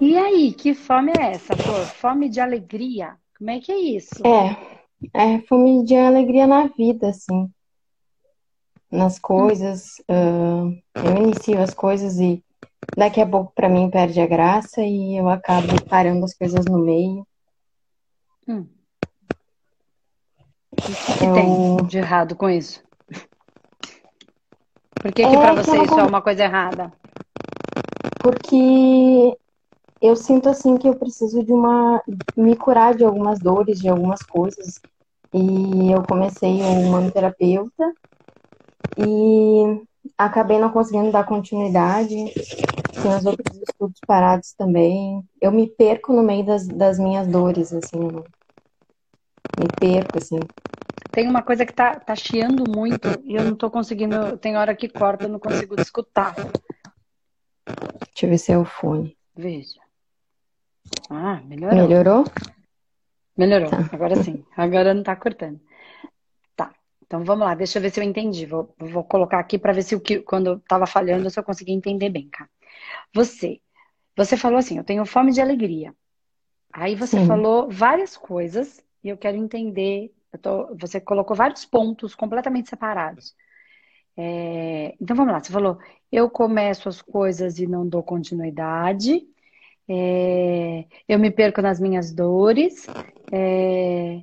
E aí, que fome é essa, Flor? Fome de alegria? Como é que é isso? É, é fome de alegria na vida, assim. Nas coisas. Uh, eu inicio as coisas e daqui a pouco para mim perde a graça e eu acabo parando as coisas no meio. Hum. O que, que eu... tem de errado com isso? Por que, que é para você isso é uma coisa errada? Porque eu sinto assim que eu preciso de uma me curar de algumas dores, de algumas coisas. E eu comecei um manoterapeuta e acabei não conseguindo dar continuidade. Tem os outros estudos parados também. Eu me perco no meio das, das minhas dores, assim. Me perco, assim. Tem uma coisa que tá, tá chiando muito e eu não tô conseguindo. Tem hora que corta, eu não consigo escutar. Deixa eu ver se é o fone. Veja. Ah, melhorou. Melhorou? Melhorou. Tá. Agora sim. Agora não tá cortando. Tá. Então vamos lá, deixa eu ver se eu entendi. Vou, vou colocar aqui para ver se o que quando eu tava falhando, se eu consegui entender bem, cara. Você, você falou assim, eu tenho fome de alegria. Aí você sim. falou várias coisas e eu quero entender. Eu tô, você colocou vários pontos completamente separados. É, então vamos lá, você falou, eu começo as coisas e não dou continuidade. É, eu me perco nas minhas dores. É...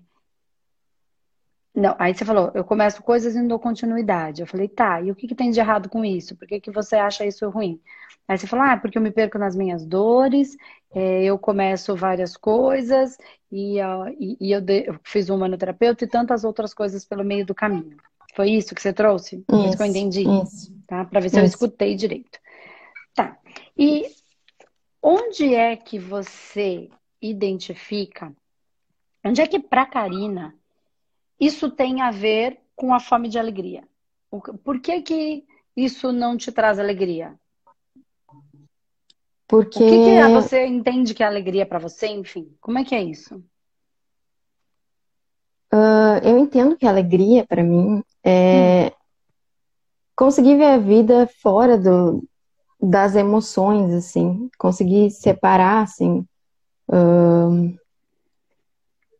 Não, aí você falou, eu começo coisas e não dou continuidade. Eu falei, tá, e o que, que tem de errado com isso? Por que, que você acha isso ruim? Aí você falou, ah, porque eu me perco nas minhas dores, é, eu começo várias coisas, e, e, e eu, de, eu, fiz um manoterapeuta e tantas outras coisas pelo meio do caminho. Foi isso que você trouxe? Isso, isso que eu entendi. Isso. Tá? Para ver se isso. eu escutei direito. Tá. E Onde é que você identifica? Onde é que para Karina isso tem a ver com a fome de alegria? Por que que isso não te traz alegria? Porque o que, que você entende que é alegria para você? Enfim, como é que é isso? Uh, eu entendo que a alegria para mim é hum. conseguir ver a vida fora do, das emoções, assim, conseguir separar, assim, um,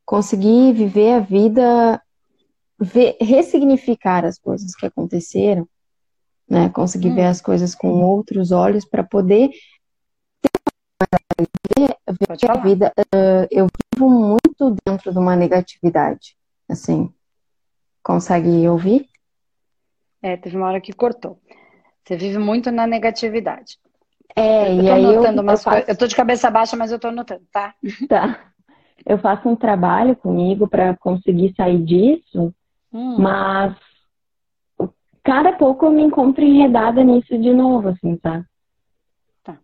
conseguir viver a vida, ver, ressignificar as coisas que aconteceram, né? Conseguir hum. ver as coisas com outros olhos para poder ver, ver a vida. Uh, eu vivo muito dentro de uma negatividade, assim. Consegue ouvir? É, teve uma hora que cortou. Você vive muito na negatividade. É, eu e aí eu, eu, faço... eu tô de cabeça baixa, mas eu tô anotando, tá? Tá. Eu faço um trabalho comigo para conseguir sair disso, hum. mas cada pouco eu me encontro enredada nisso de novo, assim, tá? Tá.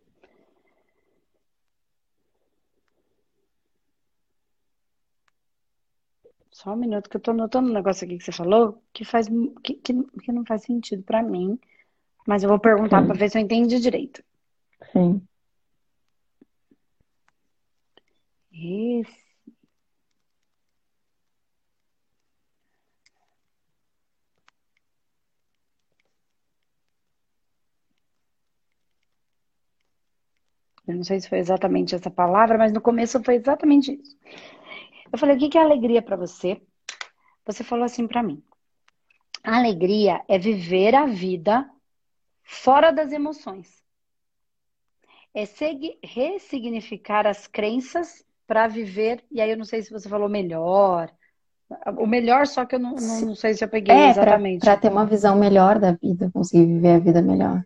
Só um minuto que eu tô anotando um negócio aqui que você falou que faz que, que, que não faz sentido para mim. Mas eu vou perguntar para ver se eu entendi direito. Sim. Esse. Eu não sei se foi exatamente essa palavra, mas no começo foi exatamente isso. Eu falei: o que é alegria para você? Você falou assim para mim: a alegria é viver a vida fora das emoções. É ressignificar as crenças para viver, e aí eu não sei se você falou melhor. O melhor, só que eu não, não, não sei se eu peguei é, exatamente. Para ter uma visão melhor da vida, conseguir viver a vida melhor.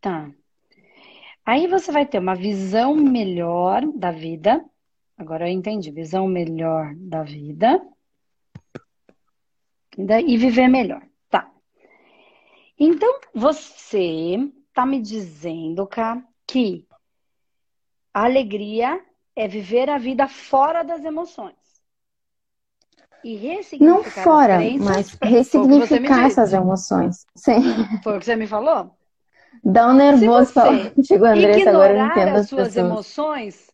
Tá. Aí você vai ter uma visão melhor da vida. Agora eu entendi. Visão melhor da vida. E viver melhor. Então, você está me dizendo, Cá, que a alegria é viver a vida fora das emoções. E ressignificar Não fora, mas ressignificar essas emoções. Sim. Foi o que você me falou? Dá um nervoso falar contigo, Andressa, agora eu entendo as suas pessoas. emoções,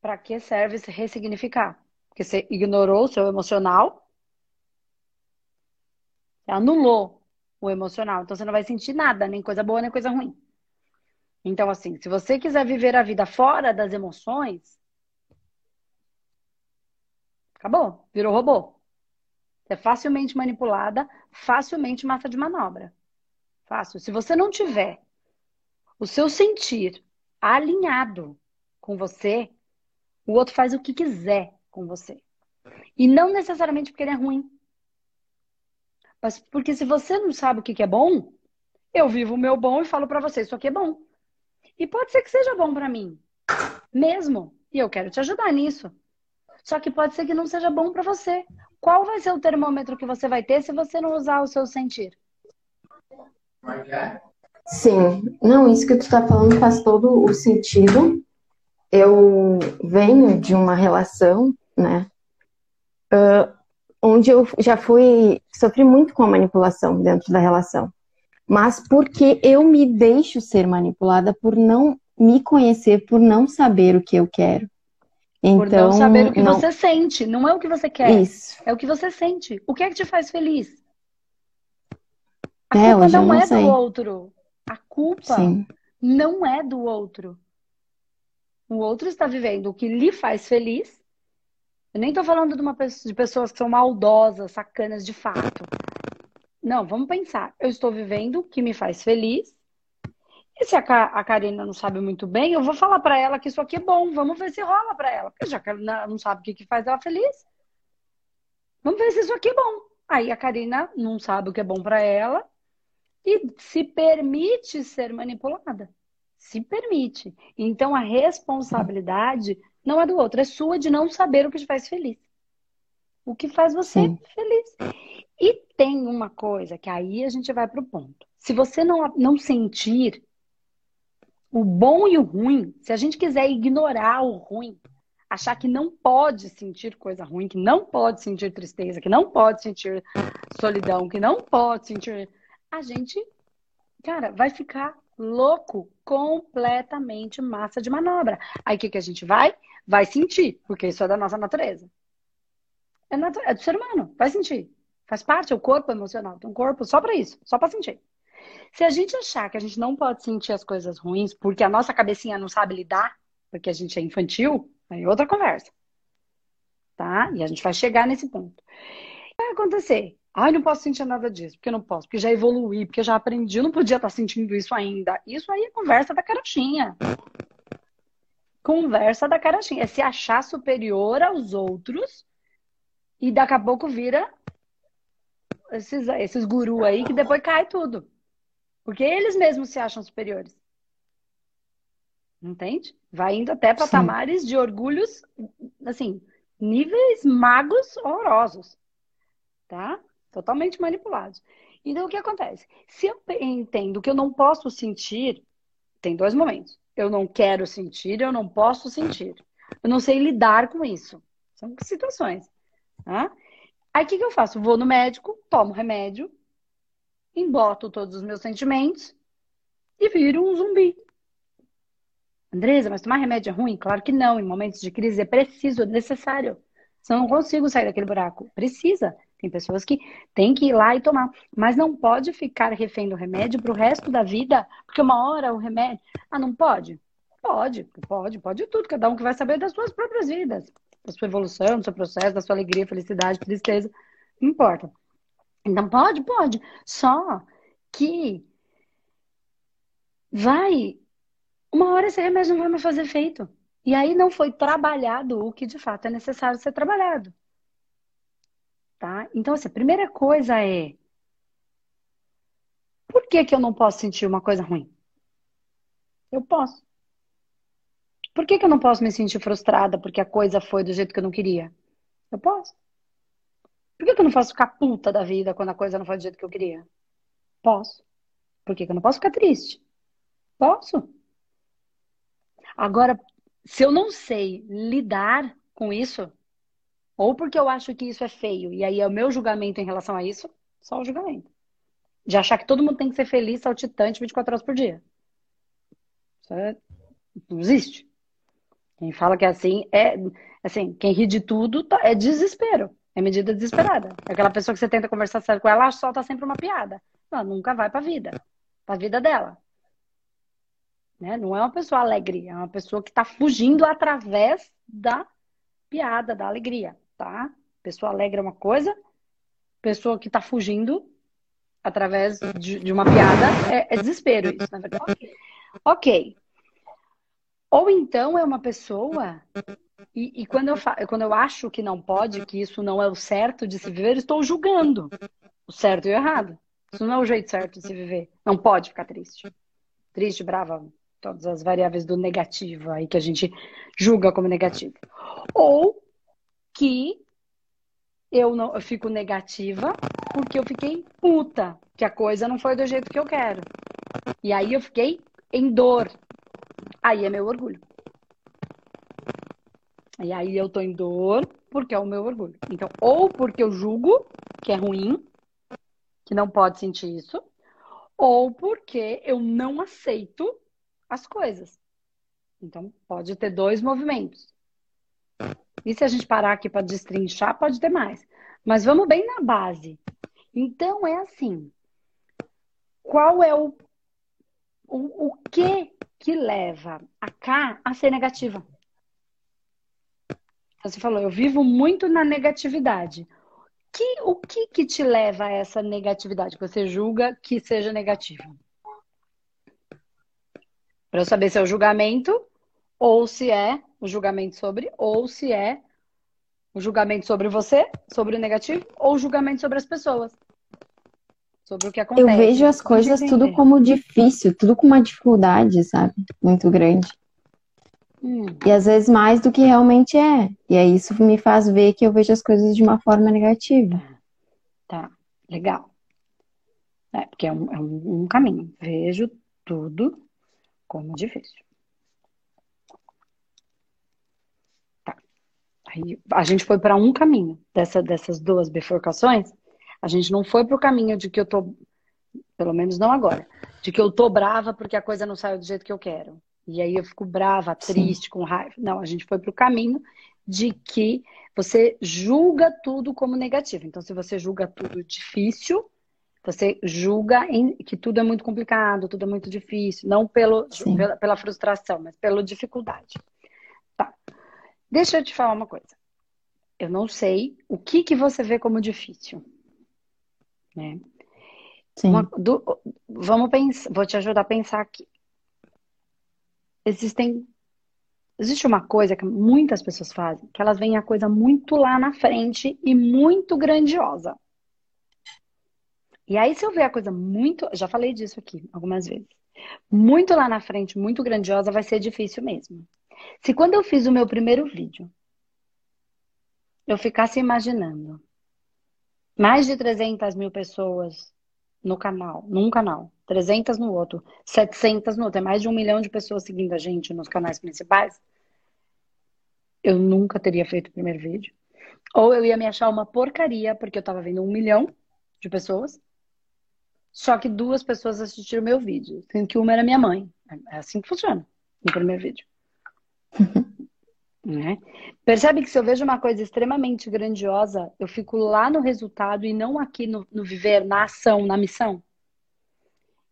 para que serve ressignificar? Porque você ignorou o seu emocional anulou o emocional. Então você não vai sentir nada, nem coisa boa, nem coisa ruim. Então, assim, se você quiser viver a vida fora das emoções, acabou, virou robô. É facilmente manipulada, facilmente massa de manobra. Fácil. Se você não tiver o seu sentir alinhado com você, o outro faz o que quiser com você. E não necessariamente porque ele é ruim. Mas porque se você não sabe o que é bom, eu vivo o meu bom e falo para você, isso aqui é bom. E pode ser que seja bom para mim, mesmo. E eu quero te ajudar nisso. Só que pode ser que não seja bom para você. Qual vai ser o termômetro que você vai ter se você não usar o seu sentir? Sim, não, isso que tu está falando faz todo o sentido. Eu venho de uma relação, né, uh, onde eu já fui, sofri muito com a manipulação dentro da relação mas porque eu me deixo ser manipulada por não me conhecer, por não saber o que eu quero. Então, por não então, saber o que não... você sente, não é o que você quer. Isso. É o que você sente. O que é que te faz feliz? A é, culpa não, não é sei. do outro. A culpa Sim. não é do outro. O outro está vivendo o que lhe faz feliz. Eu nem estou falando de, uma, de pessoas que são maldosas, sacanas de fato. Não, vamos pensar. Eu estou vivendo o que me faz feliz. E se a, a Karina não sabe muito bem, eu vou falar para ela que isso aqui é bom. Vamos ver se rola para ela. Porque já que ela não sabe o que, que faz ela feliz. Vamos ver se isso aqui é bom. Aí a Karina não sabe o que é bom para ela e se permite ser manipulada. Se permite. Então a responsabilidade não é do outro, é sua de não saber o que te faz feliz. O que faz você Sim. feliz. E tem uma coisa que aí a gente vai para o ponto. Se você não, não sentir o bom e o ruim, se a gente quiser ignorar o ruim, achar que não pode sentir coisa ruim, que não pode sentir tristeza, que não pode sentir solidão, que não pode sentir. A gente, cara, vai ficar louco, completamente massa de manobra. Aí o que, que a gente vai? Vai sentir, porque isso é da nossa natureza. É, natu... é do ser humano, vai sentir. Faz parte, é o corpo emocional. Tem um corpo só para isso, só para sentir. Se a gente achar que a gente não pode sentir as coisas ruins porque a nossa cabecinha não sabe lidar, porque a gente é infantil, aí é outra conversa. Tá? E a gente vai chegar nesse ponto. Vai acontecer? Ai, não posso sentir nada disso, porque não posso, porque já evoluí, porque já aprendi, eu não podia estar sentindo isso ainda. Isso aí é conversa da carochinha. Conversa da carochinha. É se achar superior aos outros e daqui a pouco vira esses, esses gurus aí que depois cai tudo. Porque eles mesmos se acham superiores. Entende? Vai indo até patamares Sim. de orgulhos, assim, níveis magos horrorosos. Tá? Totalmente manipulados. Então, o que acontece? Se eu entendo que eu não posso sentir, tem dois momentos. Eu não quero sentir, eu não posso sentir. Eu não sei lidar com isso. São situações. Tá? Aí o que, que eu faço? Vou no médico, tomo remédio, emboto todos os meus sentimentos e viro um zumbi. Andresa, mas tomar remédio é ruim? Claro que não. Em momentos de crise é preciso, é necessário. Senão eu não consigo sair daquele buraco. Precisa. Tem pessoas que têm que ir lá e tomar. Mas não pode ficar refém do remédio para o resto da vida, porque uma hora o remédio. Ah, não pode? Pode, pode, pode tudo. Cada um que vai saber das suas próprias vidas da sua evolução, do seu processo, da sua alegria, felicidade, tristeza, não importa. Então pode, pode. Só que vai. Uma hora esse remédio não vai mais fazer efeito. E aí não foi trabalhado o que de fato é necessário ser trabalhado. Tá? Então, assim, a primeira coisa é. Por que, que eu não posso sentir uma coisa ruim? Eu posso. Por que, que eu não posso me sentir frustrada porque a coisa foi do jeito que eu não queria? Eu posso. Por que, que eu não posso ficar puta da vida quando a coisa não foi do jeito que eu queria? Posso. Por que, que eu não posso ficar triste? Posso. Agora, se eu não sei lidar com isso, ou porque eu acho que isso é feio, e aí é o meu julgamento em relação a isso, só o julgamento. De achar que todo mundo tem que ser feliz, saltitante 24 horas por dia. Isso é... não existe. Quem fala que é assim é assim, quem ri de tudo tá, é desespero. É medida desesperada. É aquela pessoa que você tenta conversar sério com ela, ela solta sempre uma piada. Ela nunca vai pra vida. Pra vida dela. Né? Não é uma pessoa alegre, é uma pessoa que está fugindo através da piada, da alegria, tá? Pessoa alegre é uma coisa, pessoa que está fugindo através de, de uma piada é, é, desespero isso, na verdade. Ok. okay. Ou então é uma pessoa e, e, quando, eu quando eu acho que não pode, que isso não é o certo de se viver, estou julgando o certo e o errado. Isso não é o jeito certo de se viver. Não pode ficar triste. Triste, brava, todas as variáveis do negativo aí que a gente julga como negativo. Ou que eu não eu fico negativa porque eu fiquei puta, que a coisa não foi do jeito que eu quero. E aí eu fiquei em dor. Aí é meu orgulho. E aí eu tô em dor porque é o meu orgulho. Então, ou porque eu julgo que é ruim, que não pode sentir isso, ou porque eu não aceito as coisas. Então, pode ter dois movimentos. E se a gente parar aqui para destrinchar, pode ter mais. Mas vamos bem na base. Então, é assim. Qual é o, o, o que que leva a K a ser negativa? Você falou, eu vivo muito na negatividade. Que, o que que te leva a essa negatividade? Que você julga que seja negativo? Para eu saber se é o julgamento, ou se é o julgamento sobre, ou se é o julgamento sobre você, sobre o negativo, ou o julgamento sobre as pessoas. Sobre o que acontece. Eu vejo as coisas tudo como difícil, tudo com uma dificuldade, sabe? Muito grande. Hum. E às vezes mais do que realmente é. E aí isso me faz ver que eu vejo as coisas de uma forma negativa. Tá, legal. É, porque é um, é um, um caminho. Vejo tudo como difícil. Aí a gente foi para um caminho dessa, dessas duas bifurcações. A gente não foi para o caminho de que eu tô, pelo menos não agora, de que eu tô brava porque a coisa não saiu do jeito que eu quero. E aí eu fico brava, triste, Sim. com raiva. Não, a gente foi para o caminho de que você julga tudo como negativo. Então, se você julga tudo difícil, você julga que tudo é muito complicado, tudo é muito difícil, não pelo, pela, pela, frustração, mas pela dificuldade. Deixa eu te falar uma coisa. Eu não sei o que, que você vê como difícil. Né? Uma, do, vamos pensar, vou te ajudar a pensar aqui existem existe uma coisa que muitas pessoas fazem, que elas veem a coisa muito lá na frente e muito grandiosa. E aí, se eu ver a coisa muito. Já falei disso aqui algumas vezes. Muito lá na frente, muito grandiosa, vai ser difícil mesmo. Se quando eu fiz o meu primeiro vídeo, eu ficasse imaginando mais de 300 mil pessoas no canal, num canal, 300 no outro, 700 no outro, é mais de um milhão de pessoas seguindo a gente nos canais principais, eu nunca teria feito o primeiro vídeo. Ou eu ia me achar uma porcaria, porque eu tava vendo um milhão de pessoas, só que duas pessoas assistiram meu vídeo, sendo que uma era minha mãe. É assim que funciona no primeiro vídeo. Né? Percebe que se eu vejo uma coisa extremamente grandiosa, eu fico lá no resultado e não aqui no, no viver, na ação, na missão?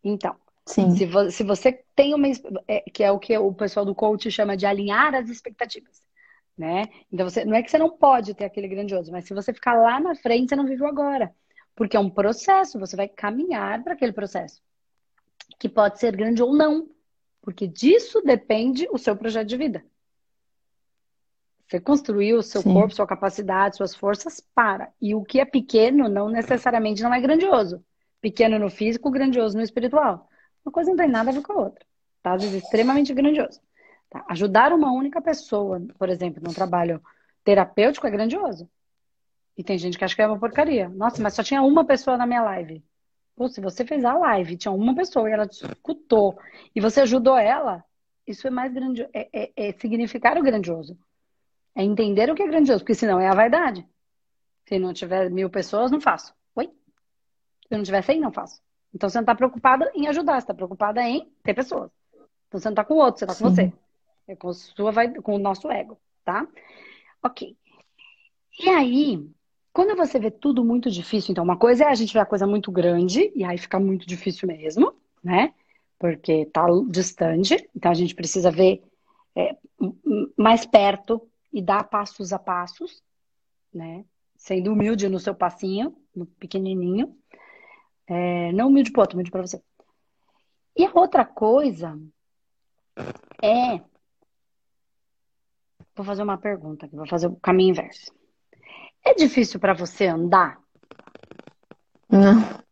Então, se, vo, se, você tem uma. É, que é o que o pessoal do coach chama de alinhar as expectativas. Né? Então, você, não é que você não pode ter aquele grandioso, mas se você ficar lá na frente, você não vive o agora. Porque é um processo, você vai caminhar para aquele processo. Que pode ser grande ou não. Porque disso depende o seu projeto de vida. Você construiu o seu Sim. corpo, sua capacidade, suas forças para. E o que é pequeno não necessariamente não é grandioso. Pequeno no físico, grandioso no espiritual. Uma coisa não tem nada a ver com a outra. Tá? Às vezes extremamente grandioso. Tá? Ajudar uma única pessoa, por exemplo, num trabalho terapêutico é grandioso. E tem gente que acha que é uma porcaria. Nossa, mas só tinha uma pessoa na minha live. Pô, se você fez a live, tinha uma pessoa e ela te escutou e você ajudou ela, isso é mais grandioso, é, é, é significar o grandioso. É entender o que é grandioso, porque senão é a vaidade. Se não tiver mil pessoas, não faço. Oi? Se não tiver cem, não faço. Então você não está preocupada em ajudar, você está preocupada em ter pessoas. Então você não está com o outro, você está com você. É com, sua, com o nosso ego, tá? Ok. E aí, quando você vê tudo muito difícil, então uma coisa é a gente ver a coisa muito grande, e aí fica muito difícil mesmo, né? porque está distante, então a gente precisa ver é, mais perto e dar passos a passos, né? Sendo humilde no seu passinho, no pequenininho. É, não humilde para outro, humilde para você. E a outra coisa é. Vou fazer uma pergunta aqui, vou fazer o caminho inverso. É difícil para você andar? Não.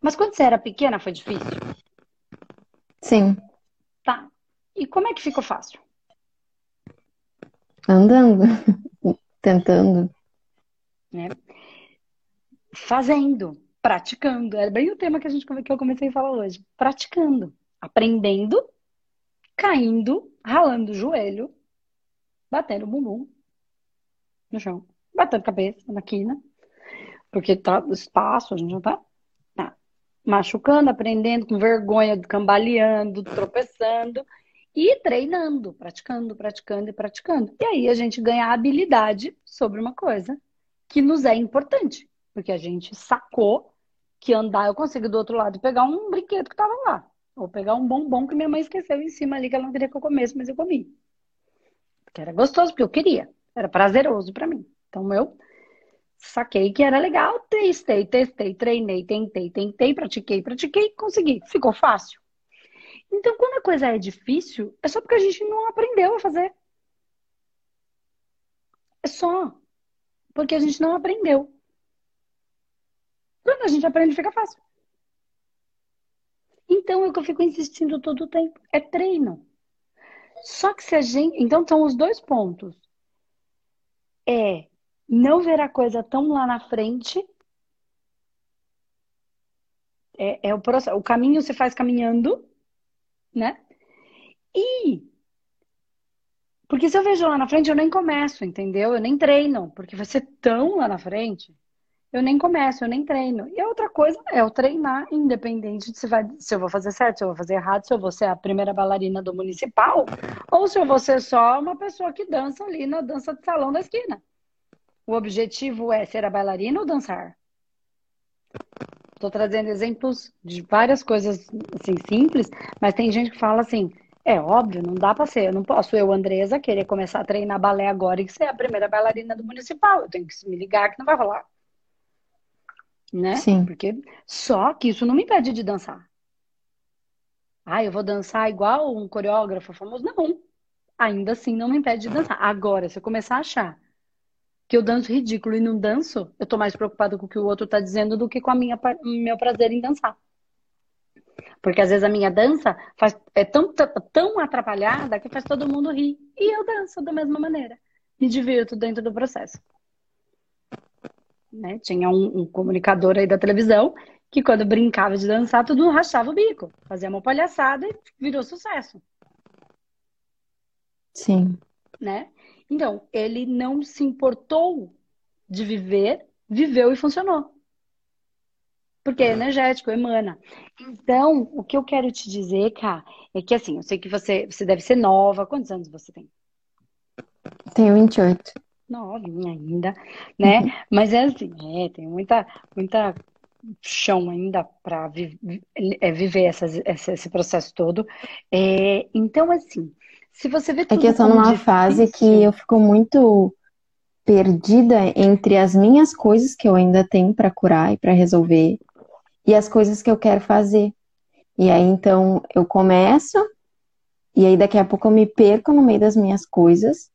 Mas quando você era pequena foi difícil? Sim. Tá. E como é que ficou fácil? Andando, tentando. Né? Fazendo, praticando. É bem o tema que, a gente, que eu comecei a falar hoje. Praticando, aprendendo, caindo, ralando o joelho, batendo o bumbum no chão, batendo cabeça na quina, porque tá espaço, a gente já tá machucando, aprendendo, com vergonha, cambaleando, tropeçando e treinando, praticando, praticando e praticando. E aí a gente ganha habilidade sobre uma coisa que nos é importante, porque a gente sacou que andar eu consigo do outro lado pegar um brinquedo que estava lá, ou pegar um bombom que minha mãe esqueceu em cima ali que ela não queria que eu comesse, mas eu comi. Porque era gostoso, porque eu queria, era prazeroso para mim. Então eu saquei que era legal, testei, testei, treinei, tentei, tentei, pratiquei, pratiquei, consegui. Ficou fácil. Então, quando a coisa é difícil, é só porque a gente não aprendeu a fazer. É só porque a gente não aprendeu. Quando a gente aprende, fica fácil. Então, é o que eu fico insistindo todo o tempo. É treino. Só que se a gente. Então, são os dois pontos. É não ver a coisa tão lá na frente. É, é o, processo, o caminho se faz caminhando, né? E porque se eu vejo lá na frente, eu nem começo, entendeu? Eu nem treino, porque vai ser tão lá na frente, eu nem começo, eu nem treino. E a outra coisa é eu treinar, independente de se, vai, se eu vou fazer certo, se eu vou fazer errado, se eu vou ser a primeira bailarina do municipal, ou se eu vou ser só uma pessoa que dança ali na dança de salão da esquina. O objetivo é ser a bailarina ou dançar? Estou trazendo exemplos de várias coisas assim simples, mas tem gente que fala assim: é óbvio, não dá para ser. Eu não posso, eu, Andresa, querer começar a treinar balé agora e ser a primeira bailarina do municipal. Eu tenho que me ligar que não vai rolar. Né? Sim. Porque só que isso não me impede de dançar. Ah, eu vou dançar igual um coreógrafo famoso? Não. Ainda assim não me impede de dançar. Agora, se eu começar a achar que eu danço ridículo e não danço, eu tô mais preocupada com o que o outro tá dizendo do que com a minha meu prazer em dançar. Porque às vezes a minha dança faz, é tão, tão atrapalhada que faz todo mundo rir. E eu danço da mesma maneira. Me divirto dentro do processo. Né? Tinha um, um comunicador aí da televisão que quando brincava de dançar, todo mundo rachava o bico. Fazia uma palhaçada e virou sucesso. Sim. Né? Então, ele não se importou de viver, viveu e funcionou. Porque é energético, emana. Então, o que eu quero te dizer, Cá, é que assim, eu sei que você, você deve ser nova. Quantos anos você tem? Tenho 28. Novinha ainda, né? Mas é assim, é, tem muita, muita chão ainda para vi, é, viver essas, esse processo todo. É, então, assim, se você vê tudo É que eu tô numa difícil... fase que eu fico muito perdida entre as minhas coisas que eu ainda tenho para curar e para resolver e as coisas que eu quero fazer. E aí então eu começo e aí daqui a pouco eu me perco no meio das minhas coisas.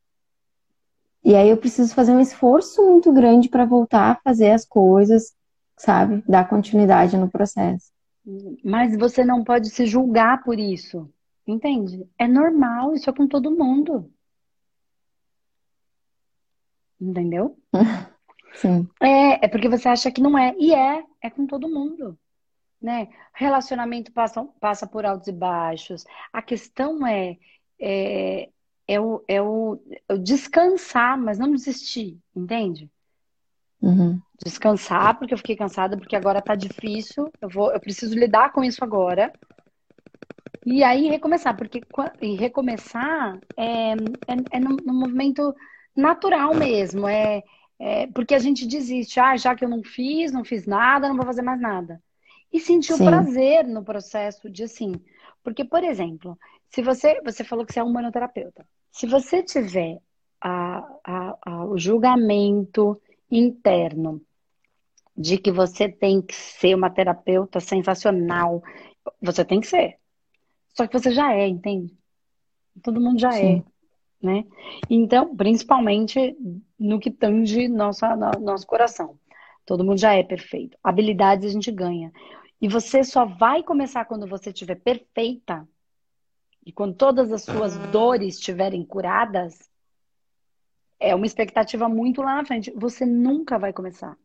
E aí eu preciso fazer um esforço muito grande para voltar a fazer as coisas, sabe? Dar continuidade no processo. Mas você não pode se julgar por isso. Entende? É normal, isso é com todo mundo. Entendeu? Sim. É, é porque você acha que não é. E é, é com todo mundo. Né? Relacionamento passa, passa por altos e baixos. A questão é, é, é, o, é, o, é o descansar, mas não desistir, entende? Uhum. Descansar, porque eu fiquei cansada, porque agora tá difícil. Eu, vou, eu preciso lidar com isso agora. E aí recomeçar, porque e recomeçar é, é, é num, num, movimento natural mesmo, é, é, porque a gente desiste, ah, já que eu não fiz, não fiz nada, não vou fazer mais nada. E sentir o prazer no processo de assim, Porque, por exemplo, se você, você falou que você é um humanoterapeuta. Se você tiver a, a, a, o julgamento interno de que você tem que ser uma terapeuta sensacional, você tem que ser. Só que você já é, entende? Todo mundo já é, Sim. é, né? Então, principalmente no que tange nossa, nosso coração. Todo mundo já é perfeito. Habilidades a gente ganha. E você só vai começar quando você estiver perfeita e quando todas as suas dores estiverem curadas. É uma expectativa muito lá na frente. Você nunca vai começar.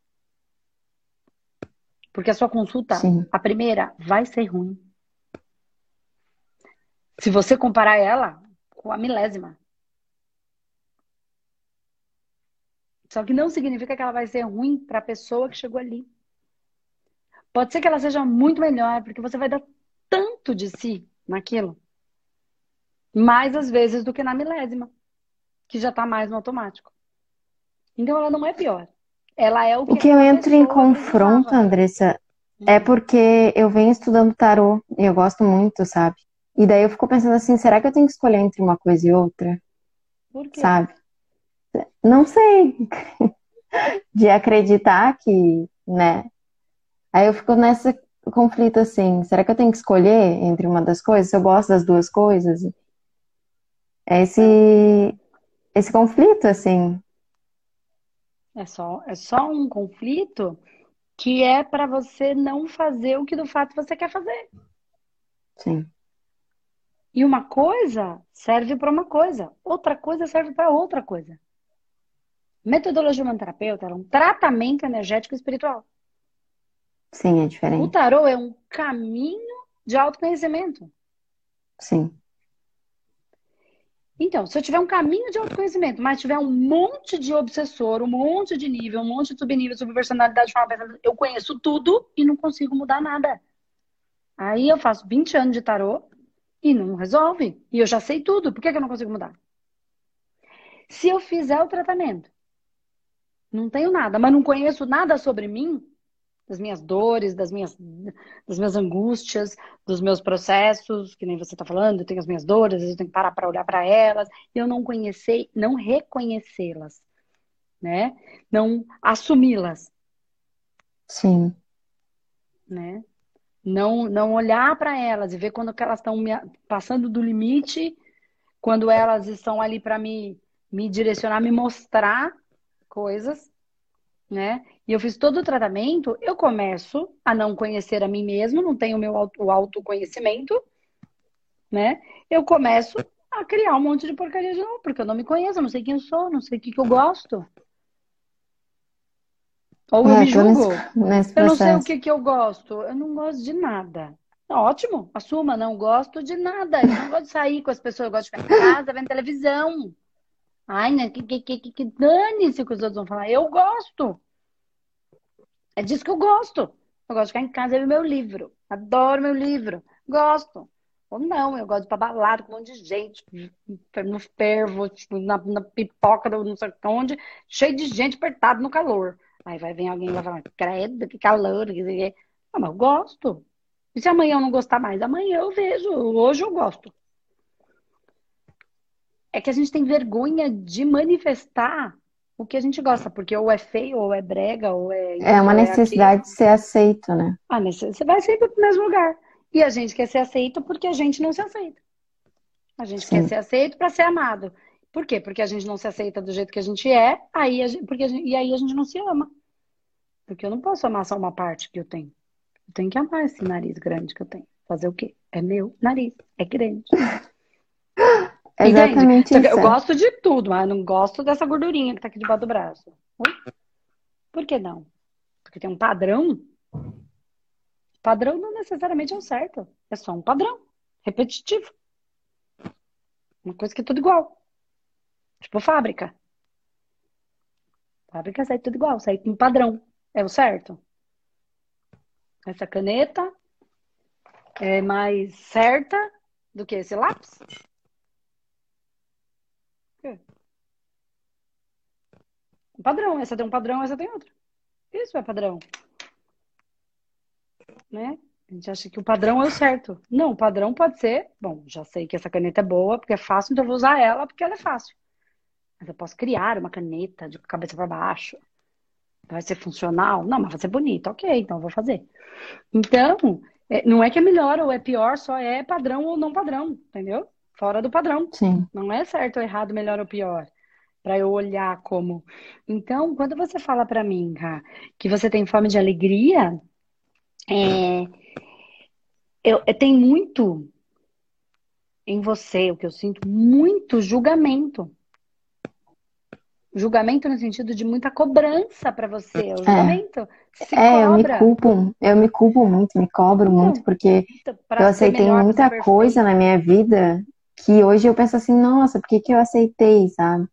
Porque a sua consulta, Sim. a primeira, vai ser ruim. Se você comparar ela com a milésima. Só que não significa que ela vai ser ruim para a pessoa que chegou ali. Pode ser que ela seja muito melhor, porque você vai dar tanto de si naquilo. Mais às vezes do que na milésima, que já está mais no automático. Então ela não é pior. Ela é o que. O que eu entro em confronto, Andressa, é uhum. porque eu venho estudando tarô e eu gosto muito, sabe? E daí eu fico pensando assim, será que eu tenho que escolher entre uma coisa e outra? Por quê? Sabe? Não sei. De acreditar que, né? Aí eu fico nesse conflito assim, será que eu tenho que escolher entre uma das coisas? Se eu gosto das duas coisas? É esse, esse conflito, assim. É só, é só um conflito que é para você não fazer o que do fato você quer fazer. Sim. E uma coisa serve para uma coisa, outra coisa serve para outra coisa. Metodologia humanoterapeuta é um tratamento energético espiritual. Sim, é diferente. O tarô é um caminho de autoconhecimento. Sim. Então, se eu tiver um caminho de autoconhecimento, mas tiver um monte de obsessor, um monte de nível, um monte de subnível, subpersonalidade, eu conheço tudo e não consigo mudar nada. Aí eu faço 20 anos de tarô e não resolve. E eu já sei tudo. Por que, que eu não consigo mudar? Se eu fizer o tratamento, não tenho nada, mas não conheço nada sobre mim, das minhas dores, das minhas, das minhas angústias, dos meus processos, que nem você está falando, eu tenho as minhas dores, eu tenho que parar para olhar para elas, e eu não conhecer, não reconhecê-las, né? Não assumi-las. Sim. Né? Não, não olhar para elas e ver quando elas estão passando do limite, quando elas estão ali para me, me direcionar, me mostrar coisas, né? E eu fiz todo o tratamento, eu começo a não conhecer a mim mesmo, não tenho meu auto, o autoconhecimento, né? Eu começo a criar um monte de porcaria de novo, porque eu não me conheço, não sei quem eu sou, não sei o que, que eu gosto. Ou eu é, me julgo. Nesse, nesse eu não sei o que, que eu gosto. Eu não gosto de nada. Ótimo, assuma, não gosto de nada. Eu não gosto de sair com as pessoas, eu gosto de ficar em casa, vendo televisão. Ai, né? Que, que, que, que dane-se o que os outros vão falar. Eu gosto. É disso que eu gosto. Eu gosto de ficar em casa e ler meu livro. Adoro meu livro. Gosto. Ou não, eu gosto de ir pra balada com um monte de gente, no fervo, tipo, na, na pipoca, não sei onde, cheio de gente apertado no calor. Aí vai vir alguém e vai falar, credo, que calor, que. Ah, mas eu gosto. E se amanhã eu não gostar mais? Amanhã eu vejo, hoje eu gosto. É que a gente tem vergonha de manifestar o que a gente gosta, porque ou é feio, ou é brega, ou é. É uma é necessidade é de ser aceito, né? Ah, você vai sempre pro mesmo lugar. E a gente quer ser aceito porque a gente não se aceita. A gente Sim. quer ser aceito para ser amado. Por quê? Porque a gente não se aceita do jeito que a gente é, aí gente, porque gente, e aí a gente não se ama. Porque eu não posso amar só uma parte que eu tenho. Eu tenho que amar esse nariz grande que eu tenho. Fazer o quê? É meu nariz, é grande. Exatamente isso. Eu gosto de tudo, mas não gosto dessa gordurinha que tá aqui debaixo do braço. Por que não? Porque tem um padrão. Padrão não necessariamente é o certo. É só um padrão. Repetitivo. Uma coisa que é tudo igual. Tipo fábrica. Fábrica sai tudo igual, sai com padrão. É o certo? Essa caneta é mais certa do que esse lápis? Um padrão. Essa tem um padrão, essa tem outro. Isso é padrão. Né? A gente acha que o padrão é o certo. Não, o padrão pode ser, bom, já sei que essa caneta é boa porque é fácil, então eu vou usar ela porque ela é fácil. Mas eu posso criar uma caneta de cabeça para baixo. Vai ser funcional? Não, mas vai ser bonita. Ok, então eu vou fazer. Então, é, não é que é melhor ou é pior, só é padrão ou não padrão, entendeu? Fora do padrão. Sim. Não é certo ou errado, melhor ou pior. Para eu olhar como. Então, quando você fala para mim, que você tem fome de alegria, é, eu, eu, tem muito em você, o que eu sinto, muito julgamento. Julgamento no sentido de muita cobrança para você. O é. julgamento. Se é, eu me culpo, eu me culpo muito, me cobro então, muito, porque então, eu aceitei muita coisa na minha vida que hoje eu penso assim, nossa, por que, que eu aceitei, sabe?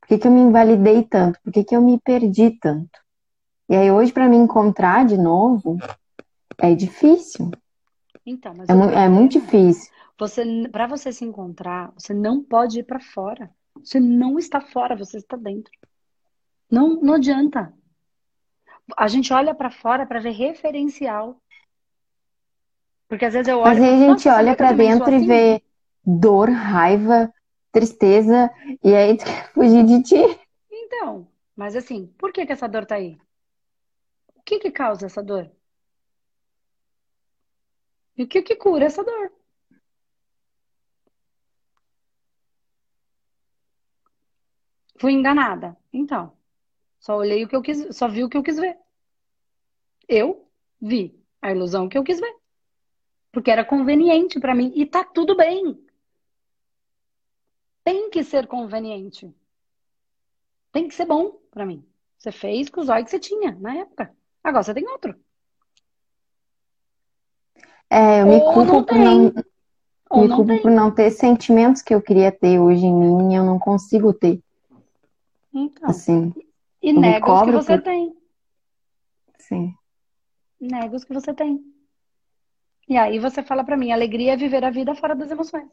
Por que, que eu me invalidei tanto? Por que, que eu me perdi tanto? E aí hoje, para me encontrar de novo, é difícil. Então, é, mu é muito difícil. Você, para você se encontrar, você não pode ir para fora. Você não está fora, você está dentro. Não, não adianta. A gente olha para fora para ver referencial. Porque às vezes eu olho. Mas aí a gente olha para dentro assim. e vê dor, raiva, tristeza, e aí tu quer fugir de ti. Então, mas assim, por que, que essa dor tá aí? O que que causa essa dor? E o que que cura essa dor? Fui enganada. Então, só olhei o que eu quis, só vi o que eu quis ver. Eu vi a ilusão que eu quis ver. Porque era conveniente para mim e tá tudo bem. Tem que ser conveniente. Tem que ser bom para mim. Você fez com os olhos que você tinha na época. Agora você tem outro. É, eu me Ou culpo não por não, Ou me não culpo tem. por não ter sentimentos que eu queria ter hoje em mim e eu não consigo ter. Então. Assim. E nega os que você por... tem. Sim. Nega os que você tem. E aí você fala para mim, alegria é viver a vida fora das emoções.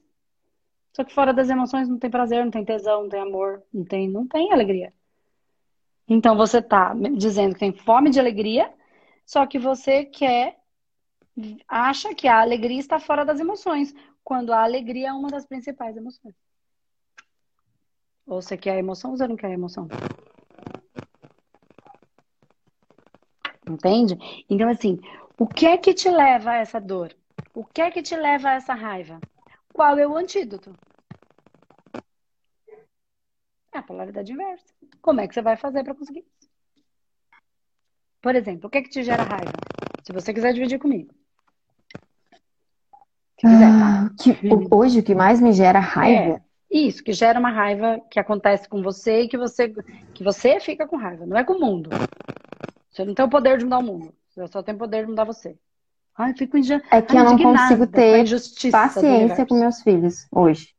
Só que fora das emoções não tem prazer, não tem tesão, não tem amor, não tem, não tem alegria. Então você tá dizendo que tem fome de alegria, só que você quer acha que a alegria está fora das emoções, quando a alegria é uma das principais emoções. Ou você quer a emoção ou você não quer a emoção? Entende? Então, assim, o que é que te leva a essa dor? O que é que te leva a essa raiva? Qual é o antídoto? É a polaridade inversa. Como é que você vai fazer para conseguir isso? Por exemplo, o que é que te gera raiva? Se você quiser dividir comigo. Quiser, tá? ah, que, hoje o que mais me gera raiva é. Isso, que gera uma raiva que acontece com você e que você, que você fica com raiva. Não é com o mundo. Você não tem o poder de mudar o mundo. Você só tem o poder de mudar você. Ai, fico inja... É que Ai, eu não consigo ter paciência com meus filhos hoje.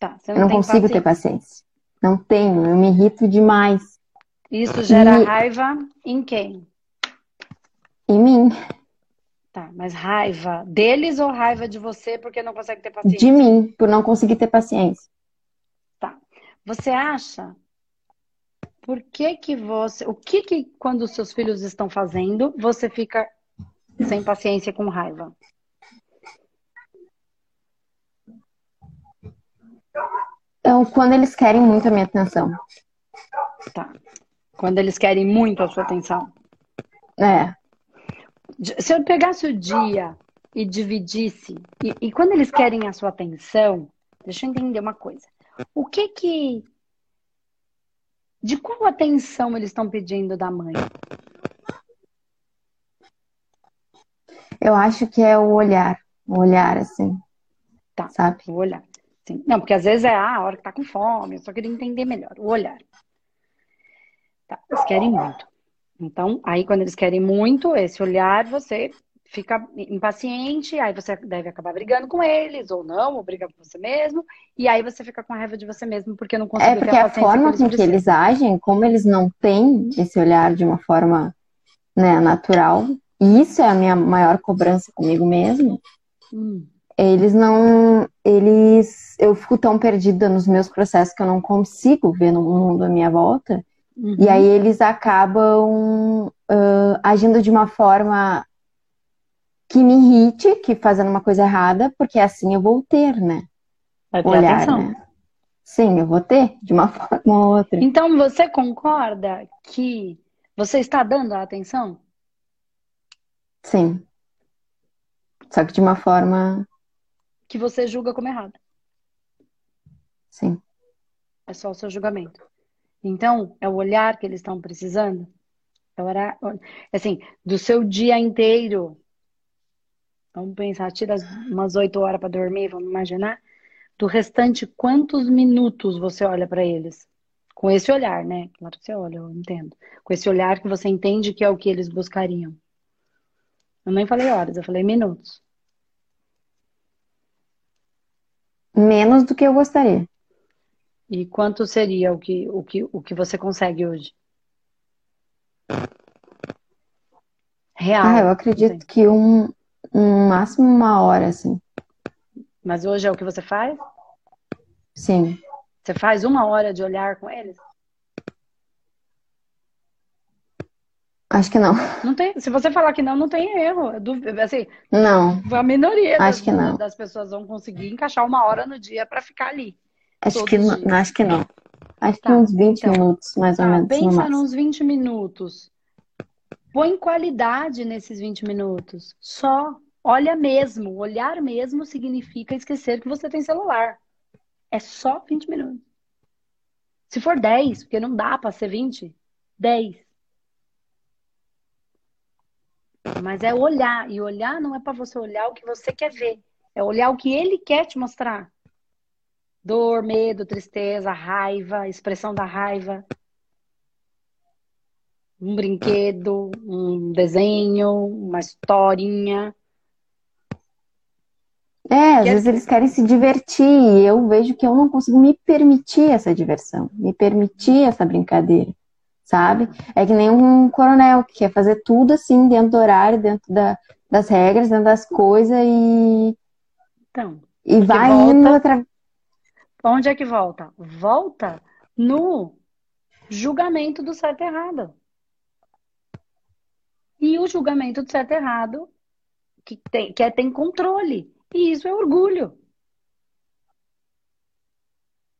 Tá, não eu não consigo paciência. ter paciência. Não tenho, eu me irrito demais. Isso gera e... raiva em quem? Em mim. Tá, mas raiva deles ou raiva de você porque não consegue ter paciência? De mim, por não conseguir ter paciência. Você acha? Por que que você, o que que quando os seus filhos estão fazendo, você fica sem paciência com raiva? Então, quando eles querem muito a minha atenção. Tá. Quando eles querem muito a sua atenção. É. Se eu pegasse o dia e dividisse, e, e quando eles querem a sua atenção, deixa eu entender uma coisa. O que que. De qual atenção eles estão pedindo da mãe? Eu acho que é o olhar. O olhar, assim. Tá. Sabe? O olhar. Sim. Não, porque às vezes é ah, a hora que tá com fome, eu só queria entender melhor. O olhar. Tá. Eles querem muito. Então, aí quando eles querem muito, esse olhar, você fica impaciente, aí você deve acabar brigando com eles, ou não, ou briga com você mesmo, e aí você fica com raiva de você mesmo porque não conseguiu É porque a, forma com que eles agem, como eles não têm esse olhar de uma forma né, natural, e isso é a minha maior cobrança comigo mesmo, hum. eles não, eles, eu fico tão perdida nos meus processos que eu não consigo ver no mundo à minha volta, uhum. e aí eles acabam uh, agindo de uma forma que me irrite, que fazendo uma coisa errada, porque assim eu vou ter, né? Vai ter Olhar, atenção. Né? Sim, eu vou ter, de uma forma ou outra. Então, você concorda que você está dando a atenção? Sim. Só que de uma forma. Que você julga como errada. Sim. É só o seu julgamento. Então, é o olhar que eles estão precisando. É assim, do seu dia inteiro. Vamos pensar, tira umas oito horas para dormir, vamos imaginar. Do restante, quantos minutos você olha para eles? Com esse olhar, né? Claro que você olha, eu entendo. Com esse olhar que você entende que é o que eles buscariam. Eu nem falei horas, eu falei minutos. Menos do que eu gostaria. E quanto seria o que, o que, o que você consegue hoje? Real. Ah, eu acredito que um, um máximo uma hora, assim. Mas hoje é o que você faz? Sim. Você faz uma hora de olhar com eles? Acho que não. Não tem. Se você falar que não, não tem erro. Assim, não. A minoria acho das, que não. das pessoas vão conseguir encaixar uma hora no dia para ficar ali. Acho que não, acho que não. Acho tá, que uns 20 então, minutos, mais ou tá, menos. Pensa nos 20 minutos. Põe qualidade nesses 20 minutos. Só olha mesmo. Olhar mesmo significa esquecer que você tem celular. É só 20 minutos. Se for 10, porque não dá para ser 20, 10. Mas é olhar. E olhar não é para você olhar o que você quer ver. É olhar o que ele quer te mostrar. Dor, medo, tristeza, raiva, expressão da raiva. Um brinquedo, um desenho, uma historinha. É, às vezes eles querem se divertir e eu vejo que eu não consigo me permitir essa diversão, me permitir essa brincadeira sabe? É que nem um coronel que quer fazer tudo assim, dentro do horário, dentro da, das regras, dentro das coisas e. Então. E vai volta... indo outra. Onde é que volta? Volta no julgamento do certo e errado. E o julgamento do certo e errado que, tem, que é, tem controle. E isso é orgulho.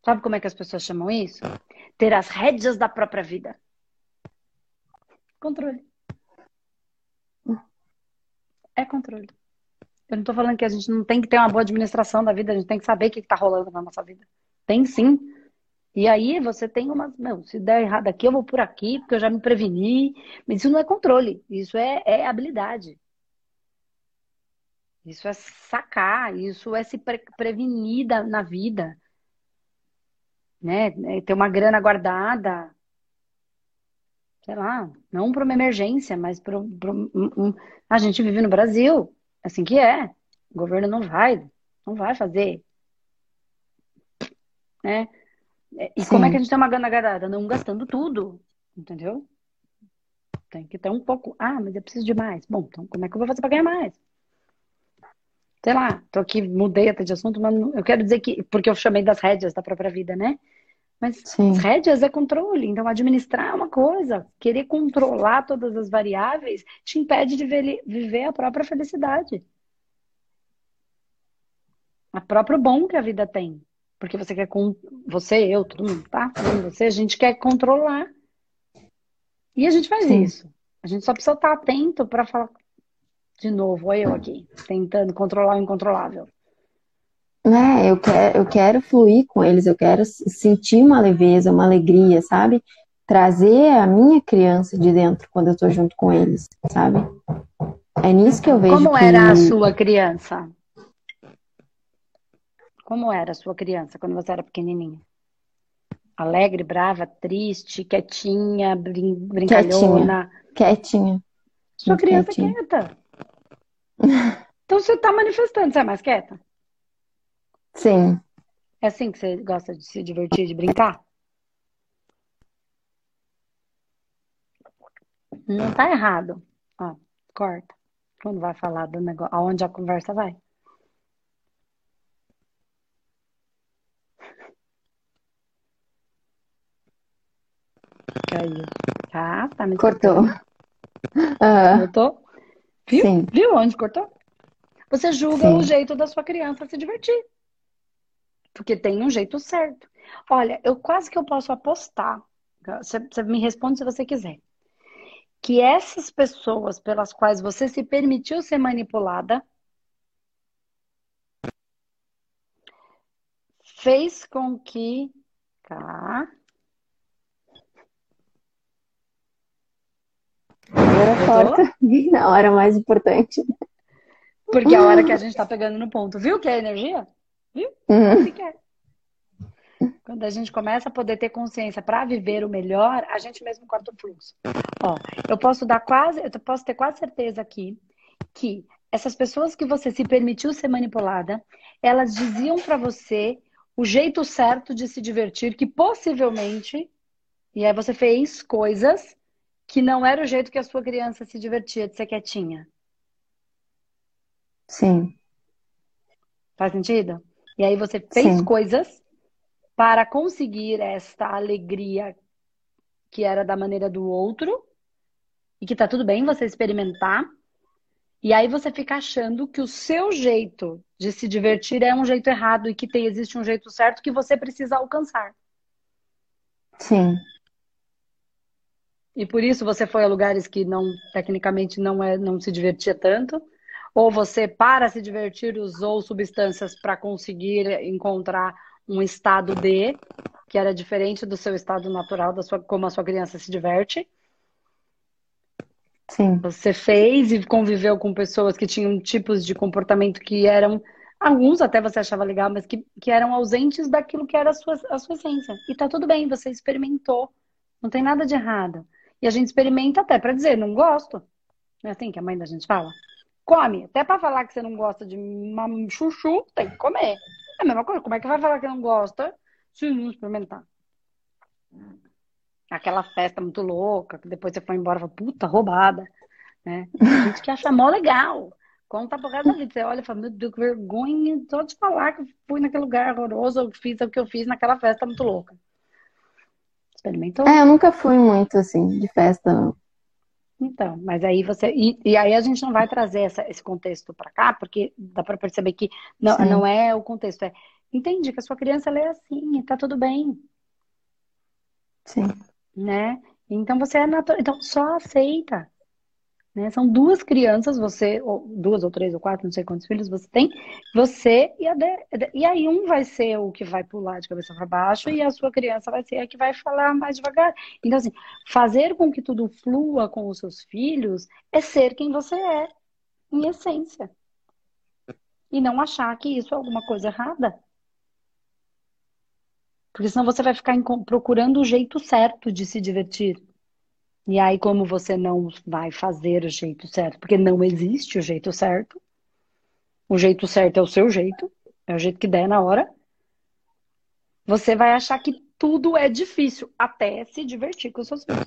Sabe como é que as pessoas chamam isso? Ter as rédeas da própria vida. Controle. É controle. Eu não estou falando que a gente não tem que ter uma boa administração da vida, a gente tem que saber o que está rolando na nossa vida. Tem sim. E aí você tem uma. Não, se der errado aqui, eu vou por aqui, porque eu já me preveni. Mas isso não é controle, isso é, é habilidade. Isso é sacar, isso é se pre prevenir da, na vida. Né? É ter uma grana guardada, sei lá, não para uma emergência, mas para um, um, a gente vive no Brasil, assim que é. O governo não vai, não vai fazer, né? E Sim. como é que a gente tem uma grana guardada? Não gastando tudo, entendeu? Tem que ter um pouco. Ah, mas eu preciso de mais. Bom, então como é que eu vou fazer para ganhar mais? Sei lá, tô aqui, mudei até de assunto, mas eu quero dizer que, porque eu chamei das rédeas da própria vida, né? Mas Sim. as rédeas é controle. Então, administrar é uma coisa. Querer controlar todas as variáveis te impede de viver a própria felicidade. A próprio bom que a vida tem. Porque você quer. Com... Você, eu, todo mundo, tá? Você, a gente quer controlar. E a gente faz Sim. isso. A gente só precisa estar atento para falar. De novo, olha eu aqui, tentando controlar o incontrolável né, eu quero, eu quero fluir com eles, eu quero sentir uma leveza, uma alegria, sabe? Trazer a minha criança de dentro quando eu tô junto com eles, sabe? É nisso que eu vejo. Como que... era a sua criança? Como era a sua criança quando você era pequenininha? Alegre, brava, triste, quietinha, brin brincalhona? Quietinha. quietinha. Sua criança quietinha. quieta. Então você tá manifestando, você é mais quieta? Sim. É assim que você gosta de se divertir, de brincar? Não tá errado. Ó, corta. Quando vai falar do negócio, aonde a conversa vai? Caiu. Tá, tá me Cortou. Uh, cortou? Viu? Sim. Viu onde cortou? Você julga Sim. o jeito da sua criança se divertir. Porque tem um jeito certo. Olha, eu quase que eu posso apostar. Você, você me responde se você quiser. Que essas pessoas pelas quais você se permitiu ser manipulada fez com que. Tá. Na hora mais importante. Porque é a hora que a gente tá pegando no ponto. Viu que é energia? Viu? Uhum. Que é. Quando a gente começa a poder ter consciência para viver o melhor, a gente mesmo corta o fluxo. Ó, eu posso dar quase, eu posso ter quase certeza aqui que essas pessoas que você se permitiu ser manipulada, elas diziam para você o jeito certo de se divertir, que possivelmente, e aí você fez coisas que não era o jeito que a sua criança se divertia de ser quietinha. Sim. Faz sentido? E aí você fez Sim. coisas para conseguir esta alegria que era da maneira do outro e que tá tudo bem você experimentar. E aí você fica achando que o seu jeito de se divertir é um jeito errado e que tem, existe um jeito certo que você precisa alcançar. Sim. E por isso você foi a lugares que não tecnicamente não é não se divertia tanto, ou você para se divertir usou substâncias para conseguir encontrar um estado de que era diferente do seu estado natural, da sua, como a sua criança se diverte. Sim. Você fez e conviveu com pessoas que tinham tipos de comportamento que eram, alguns até você achava legal, mas que, que eram ausentes daquilo que era a sua, a sua essência. E tá tudo bem, você experimentou. Não tem nada de errado. E a gente experimenta até para dizer, não gosto. Não é assim que a mãe da gente fala? Come. Até para falar que você não gosta de chuchu, tem que comer. É a mesma coisa. Como é que vai falar que não gosta se não experimentar? Aquela festa muito louca, que depois você foi embora e fala, puta, roubada. Né? A gente que acha mó legal. Conta por causa da vida. Você olha e fala, meu Deus, que vergonha só de falar que fui naquele lugar horroroso, eu fiz o que eu fiz naquela festa muito louca. Experimentou? É, eu nunca fui muito assim, de festa. Então, mas aí você. E, e aí a gente não vai trazer essa, esse contexto para cá, porque dá para perceber que não, não é o contexto, é. Entende que a sua criança é assim, tá tudo bem. Sim. Né? Então você é natural. Então só aceita. Né? São duas crianças, você, ou duas ou três ou quatro, não sei quantos filhos você tem, você e a de, e aí um vai ser o que vai pular de cabeça para baixo e a sua criança vai ser a que vai falar mais devagar. Então assim, fazer com que tudo flua com os seus filhos é ser quem você é, em essência. E não achar que isso é alguma coisa errada. Porque senão você vai ficar procurando o jeito certo de se divertir. E aí, como você não vai fazer o jeito certo, porque não existe o jeito certo, o jeito certo é o seu jeito, é o jeito que der na hora, você vai achar que tudo é difícil, até se divertir com os seus filhos.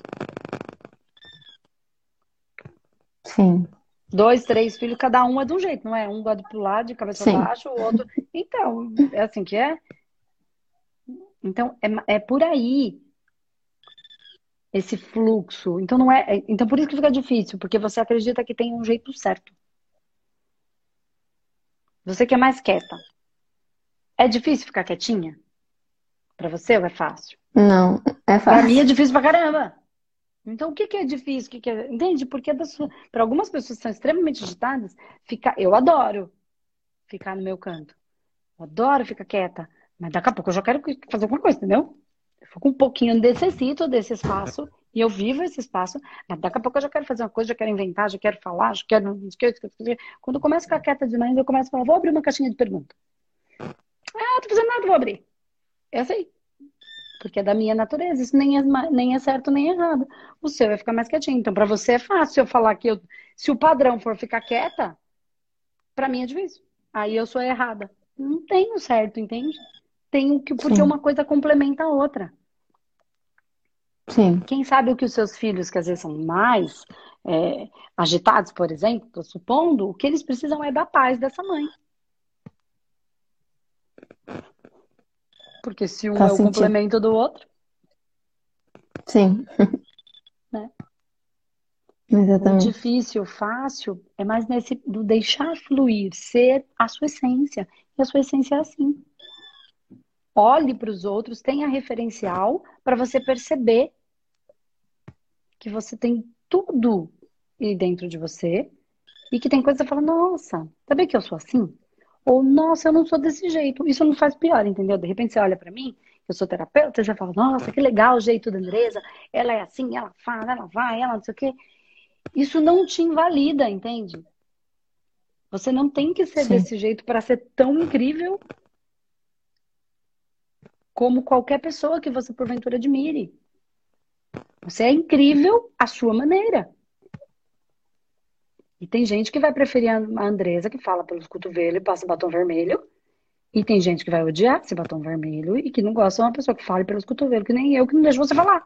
Sim. Dois, três filhos, cada um é de um jeito, não é? Um gosta pro lado, de cabeça Sim. baixo, o outro. Então, é assim que é. Então, é, é por aí esse fluxo. Então não é, é, então por isso que fica difícil, porque você acredita que tem um jeito certo. Você que é mais quieta. É difícil ficar quietinha? Para você ou é fácil? Não, é fácil. Para mim é difícil pra caramba. Então o que, que é difícil? O que, que é... Entende? Porque é para algumas pessoas que são extremamente agitadas, ficar, eu adoro ficar no meu canto. Eu adoro ficar quieta. Mas daqui a pouco eu já quero fazer alguma coisa, entendeu? Com um pouquinho, necessito desse espaço e eu vivo esse espaço, mas daqui a pouco eu já quero fazer uma coisa, já quero inventar, já quero falar, já quero. Quando eu começo a ficar quieta demais, eu começo a falar, vou abrir uma caixinha de pergunta. Ah, tô fazendo nada, vou abrir. É assim. Porque é da minha natureza. Isso nem é, nem é certo nem é errado. O seu vai ficar mais quietinho. Então, para você é fácil eu falar que eu, se o padrão for ficar quieta, para mim é difícil. Aí eu sou errada. Não tenho certo, entende? Tenho que, porque Sim. uma coisa complementa a outra. Sim. Quem sabe o que os seus filhos, que às vezes são mais é, agitados, por exemplo, supondo, o que eles precisam é da paz dessa mãe. Porque se um Faz é o sentido. complemento do outro. Sim. Né? Exatamente. O difícil, o fácil, é mais nesse do deixar fluir, ser a sua essência. E a sua essência é assim. Olhe para os outros, tenha referencial para você perceber que você tem tudo dentro de você e que tem coisa que você fala, nossa, sabe que eu sou assim? Ou, nossa, eu não sou desse jeito. Isso não faz pior, entendeu? De repente você olha para mim, eu sou terapeuta, e você fala, nossa, que legal o jeito da Andresa, ela é assim, ela faz, ela vai, ela não sei o quê. Isso não te invalida, entende? Você não tem que ser Sim. desse jeito para ser tão incrível como qualquer pessoa que você porventura admire. Você é incrível à sua maneira. E tem gente que vai preferir a Andresa, que fala pelos cotovelos e passa batom vermelho. E tem gente que vai odiar esse batom vermelho e que não gosta de uma pessoa que fale pelos cotovelos, que nem eu, que não deixa você falar.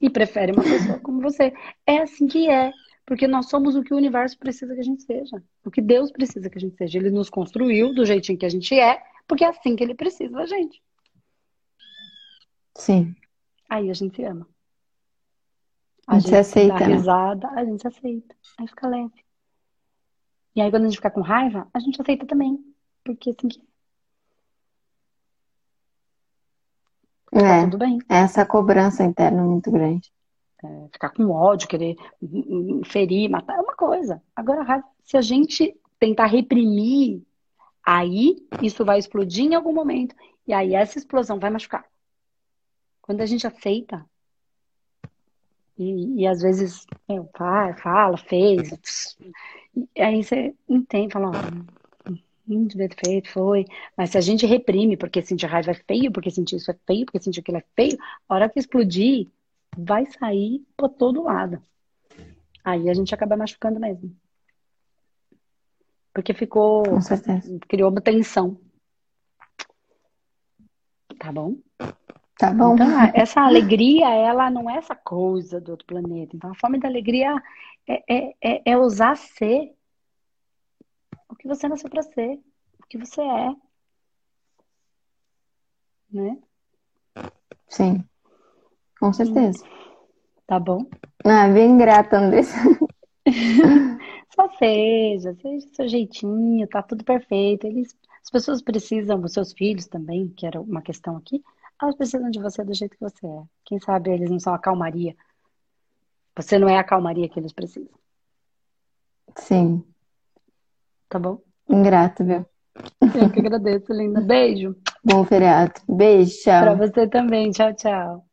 E prefere uma pessoa como você. É assim que é. Porque nós somos o que o universo precisa que a gente seja. O que Deus precisa que a gente seja. Ele nos construiu do jeitinho que a gente é, porque é assim que ele precisa da gente. Sim. Aí a gente se ama. A, a gente, gente aceita. Dá né? risada, a gente aceita. Aí fica leve. E aí, quando a gente fica com raiva, a gente aceita também. Porque assim que. Tá é, tudo bem. É essa cobrança interna muito grande. É, ficar com ódio, querer ferir, matar, é uma coisa. Agora, se a gente tentar reprimir, aí isso vai explodir em algum momento. E aí essa explosão vai machucar. Quando a gente aceita, e, e às vezes meu pai fala, fez, aí você entende, fala, ó, não devia ter feito, foi. Mas se a gente reprime porque sentir raiva é feio, porque sentir isso é feio, porque sentir aquilo é feio, a hora que explodir, vai sair por todo lado. Aí a gente acaba machucando mesmo. Porque ficou. Com certeza. Criou uma tensão. Tá bom? Tá bom. Então, essa alegria, ela não é essa coisa do outro planeta. Então, a forma da alegria é, é, é, é usar ser o que você nasceu para ser, o que você é. Né? Sim, com certeza. Tá bom? Ah, bem grata, Andressa. Só seja, seja seu jeitinho, tá tudo perfeito. Eles, as pessoas precisam, os seus filhos também, que era uma questão aqui, elas precisam de você do jeito que você é. Quem sabe eles não são a calmaria. Você não é a calmaria que eles precisam. Sim. Tá bom? Ingrato, viu? Eu que agradeço, linda. Beijo. Bom feriado. Beijo, tchau. Pra você também. Tchau, tchau.